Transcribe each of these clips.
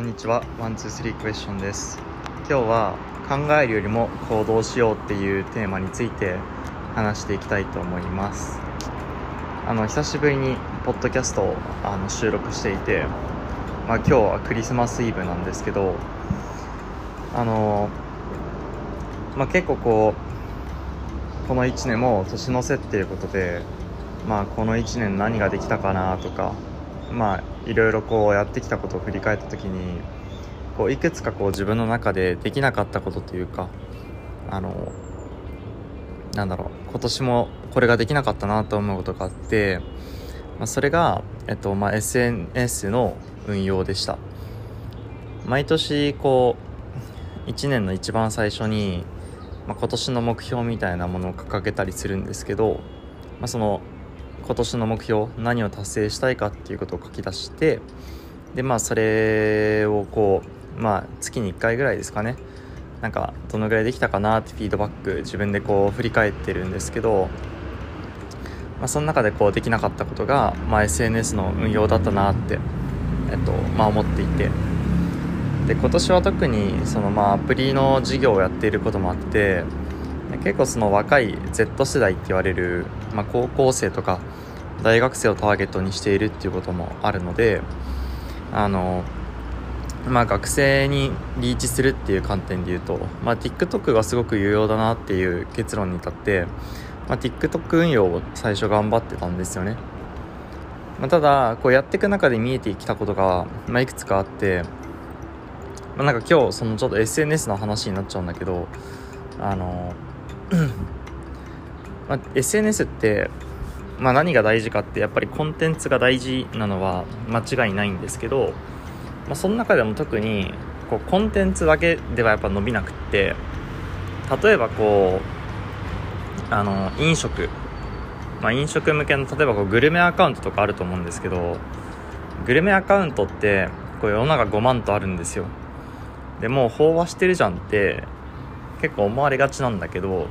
こんにちは。ワンツースリークエスチョンです。今日は考えるよりも行動しようっていうテーマについて話していきたいと思います。あの久しぶりにポッドキャストをあの収録していて、まあ、今日はクリスマスイブなんですけどあの、まあ、結構こうこの1年も年の瀬っていうことでまあこの1年何ができたかなとかまあいろいろこうやってきたことを振り返った時にこういくつかこう自分の中でできなかったことというかあのなんだろう今年もこれができなかったなと思うことがあって、まあ、それが、えっとまあ、SNS の運用でした。毎年こう1年の一番最初に、まあ、今年の目標みたいなものを掲げたりするんですけど、まあ、その今年の目標何を達成したいかっていうことを書き出してでまあそれをこうまあ月に1回ぐらいですかね。なんかどのぐらいできたかなってフィードバック自分でこう振り返ってるんですけど、まあ、その中でこうできなかったことが、まあ、SNS の運用だったなって、えっとまあ、思っていて。で今年は特にそのまあアプリの事業をやっていることもあって結構その若い Z 世代って言われる、まあ、高校生とか大学生をターゲットにしているっていうこともあるのであのまあ学生にリーチするっていう観点で言うと、まあ、TikTok がすごく有用だなっていう結論に至って、まあ、TikTok 運用を最初頑張ってたんですよね、まあ、ただこうやっていく中で見えてきたことが、まあ、いくつかあって、まあ、なんか今日そのちょっと SNS の話になっちゃうんだけどあのまあ、SNS って、まあ、何が大事かってやっぱりコンテンツが大事なのは間違いないんですけど、まあ、その中でも特にこうコンテンツだけではやっぱ伸びなくって例えばこうあの飲食、まあ、飲食向けの例えばこうグルメアカウントとかあると思うんですけどグルメアカウントってこう世の中5万とあるんですよ。でもう飽和してるじゃんって結構思われがちなんだけど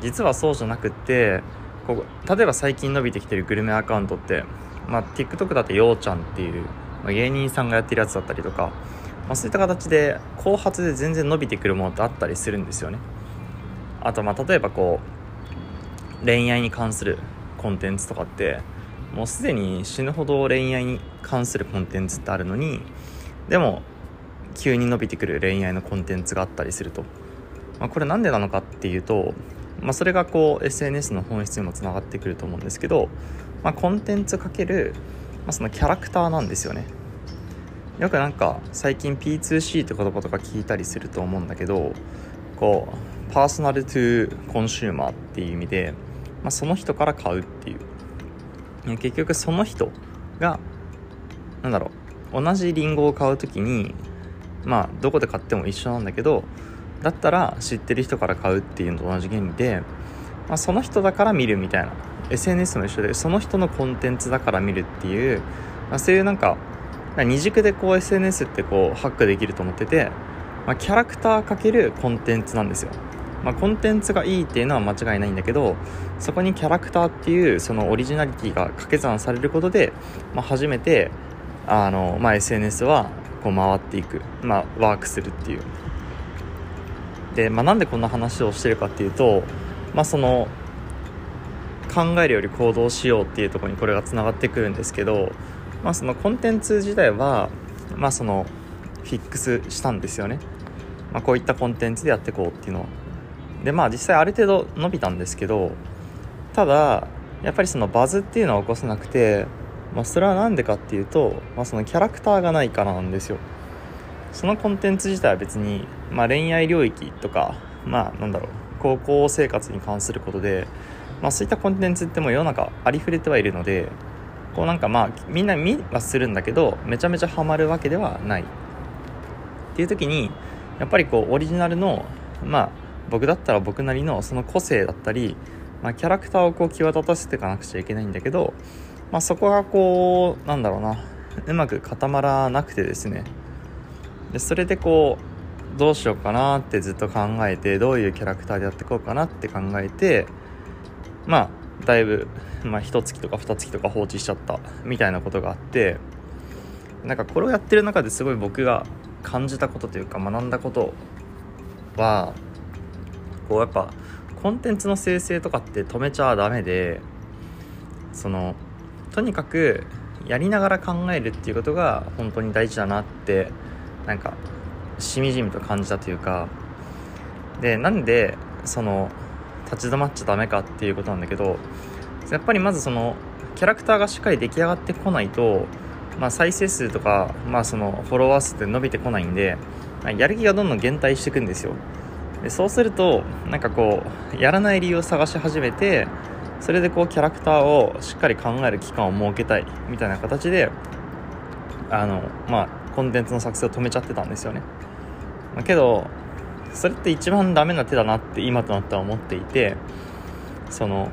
実はそうじゃなくってここ例えば最近伸びてきてるグルメアカウントって、まあ、TikTok だってようちゃんっていう、まあ、芸人さんがやってるやつだったりとか、まあ、そういった形で後発で全然伸びてくるものってあったりするんですよね。あとまあ例えばこう恋愛に関するコンテンツとかってもうすでに死ぬほど恋愛に関するコンテンツってあるのにでも急に伸びてくる恋愛のコンテンツがあったりすると。まあ、これ何でなのかっていうと、まあ、それがこう SNS の本質にもつながってくると思うんですけど、まあ、コンテンツかける、まあ、そのキャラクターなんですよね。よくなんか最近 P2C って言葉とか聞いたりすると思うんだけどこう personal to consumer っていう意味で、まあ、その人から買うっていう。結局その人がなんだろう同じリンゴを買う時にまあどこで買っても一緒なんだけどだったら知ってる人から買うっていうのと同じ原理で、まあ、その人だから見るみたいな。SNS も一緒でその人のコンテンツだから見るっていう、まあ、そういうなんか二軸でこう SNS ってこうハックできると思ってて、まあ、キャラクターかけるコンテンツなんですよ。まあ、コンテンツがいいっていうのは間違いないんだけどそこにキャラクターっていうそのオリジナリティが掛け算されることで、まあ、初めてあの、まあ、SNS はこう回っていく、まあ、ワークするっていう。で、まあ、なんでこんな話をしてるかっていうと、まあ、その考えるより行動しようっていうとこにこれがつながってくるんですけど、まあ、そのコンテンツ自体は、まあ、そのフィックスしたんですよね、まあ、こういったコンテンツでやっていこうっていうのは。でまあ実際ある程度伸びたんですけどただやっぱりそのバズっていうのは起こせなくて、まあ、それは何でかっていうと、まあ、そのキャラクターがないからなんですよ。そのコンテンツ自体は別にまあ、恋愛領域とか、まあ、なんだろう高校生活に関することで、まあ、そういったコンテンツっても世の中ありふれてはいるのでこうなんかまあみんな見はするんだけどめちゃめちゃハマるわけではない。っていう時にやっぱりこうオリジナルのまあ僕だったら僕なりのその個性だったり、まあ、キャラクターをこう際立たせていかなくちゃいけないんだけど、まあ、そこがこうなんだろうなうまく固まらなくてですね。でそれでこうどうしようかなってずっと考えてどういうキャラクターでやっていこうかなって考えてまあだいぶ、まあ、1月とか2月とか放置しちゃったみたいなことがあってなんかこれをやってる中ですごい僕が感じたことというか学んだことはこうやっぱコンテンツの生成とかって止めちゃダメでそのとにかくやりながら考えるっていうことが本当に大事だなってなんかしみじみと感じたというかでなんでその立ち止まっちゃダメかっていうことなんだけどやっぱりまずそのキャラクターがしっかり出来上がってこないと、まあ、再生数とか、まあ、そのフォロワー数って伸びてこないんでやる気がどんどん減退していくんですよ。でそうするとなんかこうやらない理由を探し始めてそれでこうキャラクターをしっかり考える期間を設けたいみたいな形であのまあコンテンツの作成を止めちゃってたんですよね、まあ、けどそれって一番ダメな手だなって今となっては思っていてその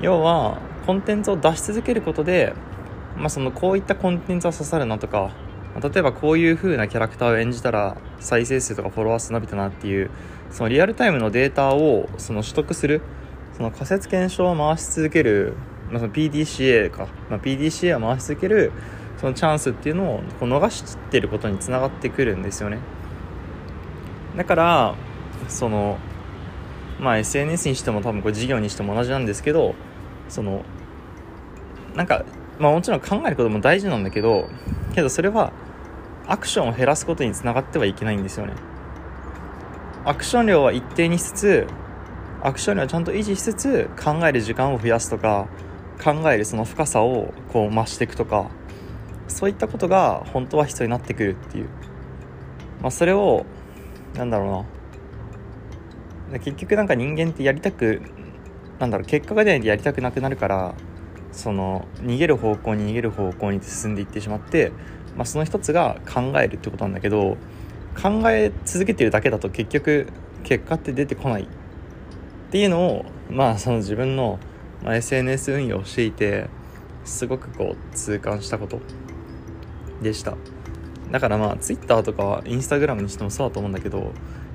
要はコンテンツを出し続けることで、まあ、そのこういったコンテンツは刺さるなとか例えばこういう風なキャラクターを演じたら再生数とかフォロワー数伸びたなっていうそのリアルタイムのデータをその取得するその仮説検証を回し続ける、まあ、その PDCA か、まあ、PDCA を回し続けるそのチャンスっていうのをこう逃してることにつながってくるんですよね。だからそのまあ SNS にしても多分これ事業にしても同じなんですけどそのなんかまあもちろん考えることも大事なんだけどけどそれはアクションを減らすことにつながってはいけないんですよね。アクション量は一定にしつつアクション量をちゃんと維持しつつ考える時間を増やすとか考えるその深さをこう増していくとかそういったことが本当は必要になってくるっていう、まあ、それをなんだろうな。結局なんか人間ってやりたくなんだろう結果が出ないとやりたくなくなるからその逃げる方向に逃げる方向に進んでいってしまって、まあ、その一つが考えるってことなんだけど考え続けてるだけだと結局結果って出てこない。っていうのをまあその自分の、ま SNS 運用をしていてすごくこう痛感したことでした。だからまあ Twitter とか Instagram にしてもそうだと思うんだけど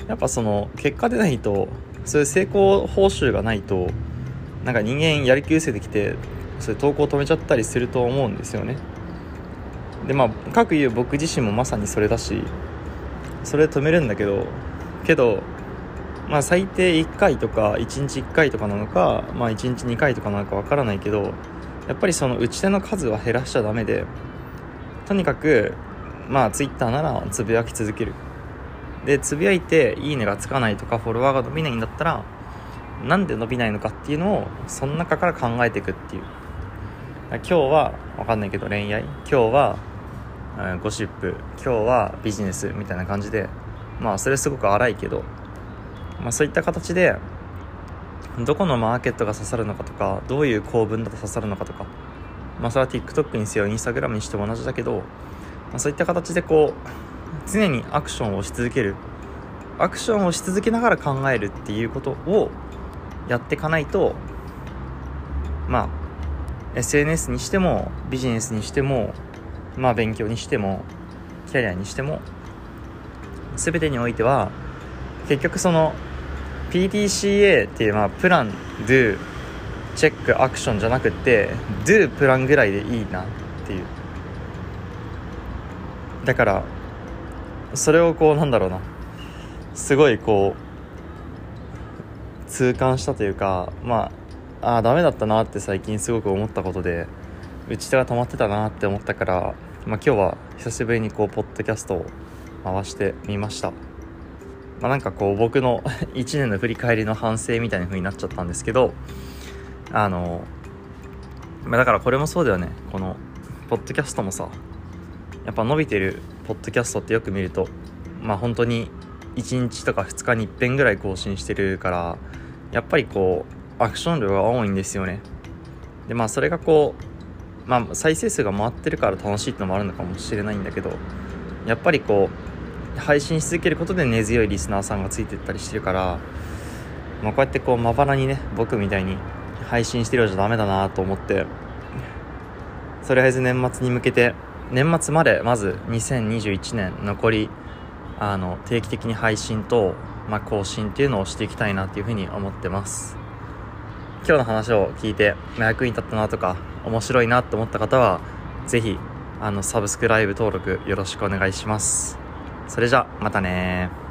やっぱその結果出ないとそういう成功報酬がないとなんか人間やる気失せてきてそれ投稿止めちゃったりすると思うんですよね。でまあ各言う僕自身もまさにそれだしそれ止めるんだけどけどまあ最低1回とか1日1回とかなのかまあ1日2回とかなのかわからないけどやっぱりその打ち手の数は減らしちゃダメでとにかくまあ Twitter ならつぶやき続ける。でつぶやいていいねがつかないとかフォロワーが伸びないんだったらなんで伸びないのかっていうのをその中から考えていくっていう。今日は分かんないけど恋愛。今日は、うん、ゴシップ。今日はビジネス。みたいな感じで。まあそれすごく荒いけど、まあ、そういった形でどこのマーケットが刺さるのかとかどういう構文だと刺さるのかとか。まあそれは TikTok にせよ Instagram にしても同じだけど、まあ、そういった形でこう常にアクションをし続ける。アクションをし続けながら考えるっていうことをやっていかないとまあ SNS にしてもビジネスにしてもまあ勉強にしてもキャリアにしても全てにおいては結局その PDCA っていうまあプラン Do チェックアクションじゃなくて Do プランぐらいでいいなっていう。だからそれをこうなんだろうな。すごいこう痛感したというかまあああダメだったなって最近すごく思ったことで打ち手が溜まってたなって思ったから、まあ、今日は久しぶりにこうポッドキャストを回してみました、まあ、なんかこう僕の 1年の振り返りの反省みたいな風になっちゃったんですけどあの、まあ、だからこれもそうだよね。このポッドキャストもさやっぱ伸びてるポッドキャストってよく見るとまあ本当に1日とか2日に1遍ぐらい更新してるからやっぱりこうアクション量が多いんですよね。でまあそれがこうまあ再生数が回ってるから楽しいってのもあるのかもしれないんだけどやっぱりこう配信し続けることで根強いリスナーさんがついてったりしてるから、まあ、こうやってこうまばらにね僕みたいに配信してるようじゃダメだなと思ってとりあえず年末に向けて年末までまず2021年残りあの定期的に配信と、まあ、更新っていうのをしていきたいなっていうふうに思ってます。今日の話を聞いて、ま、役に立ったなとか面白いなと思った方は是非あのサブスクライブ登録よろしくお願いします。それじゃまたね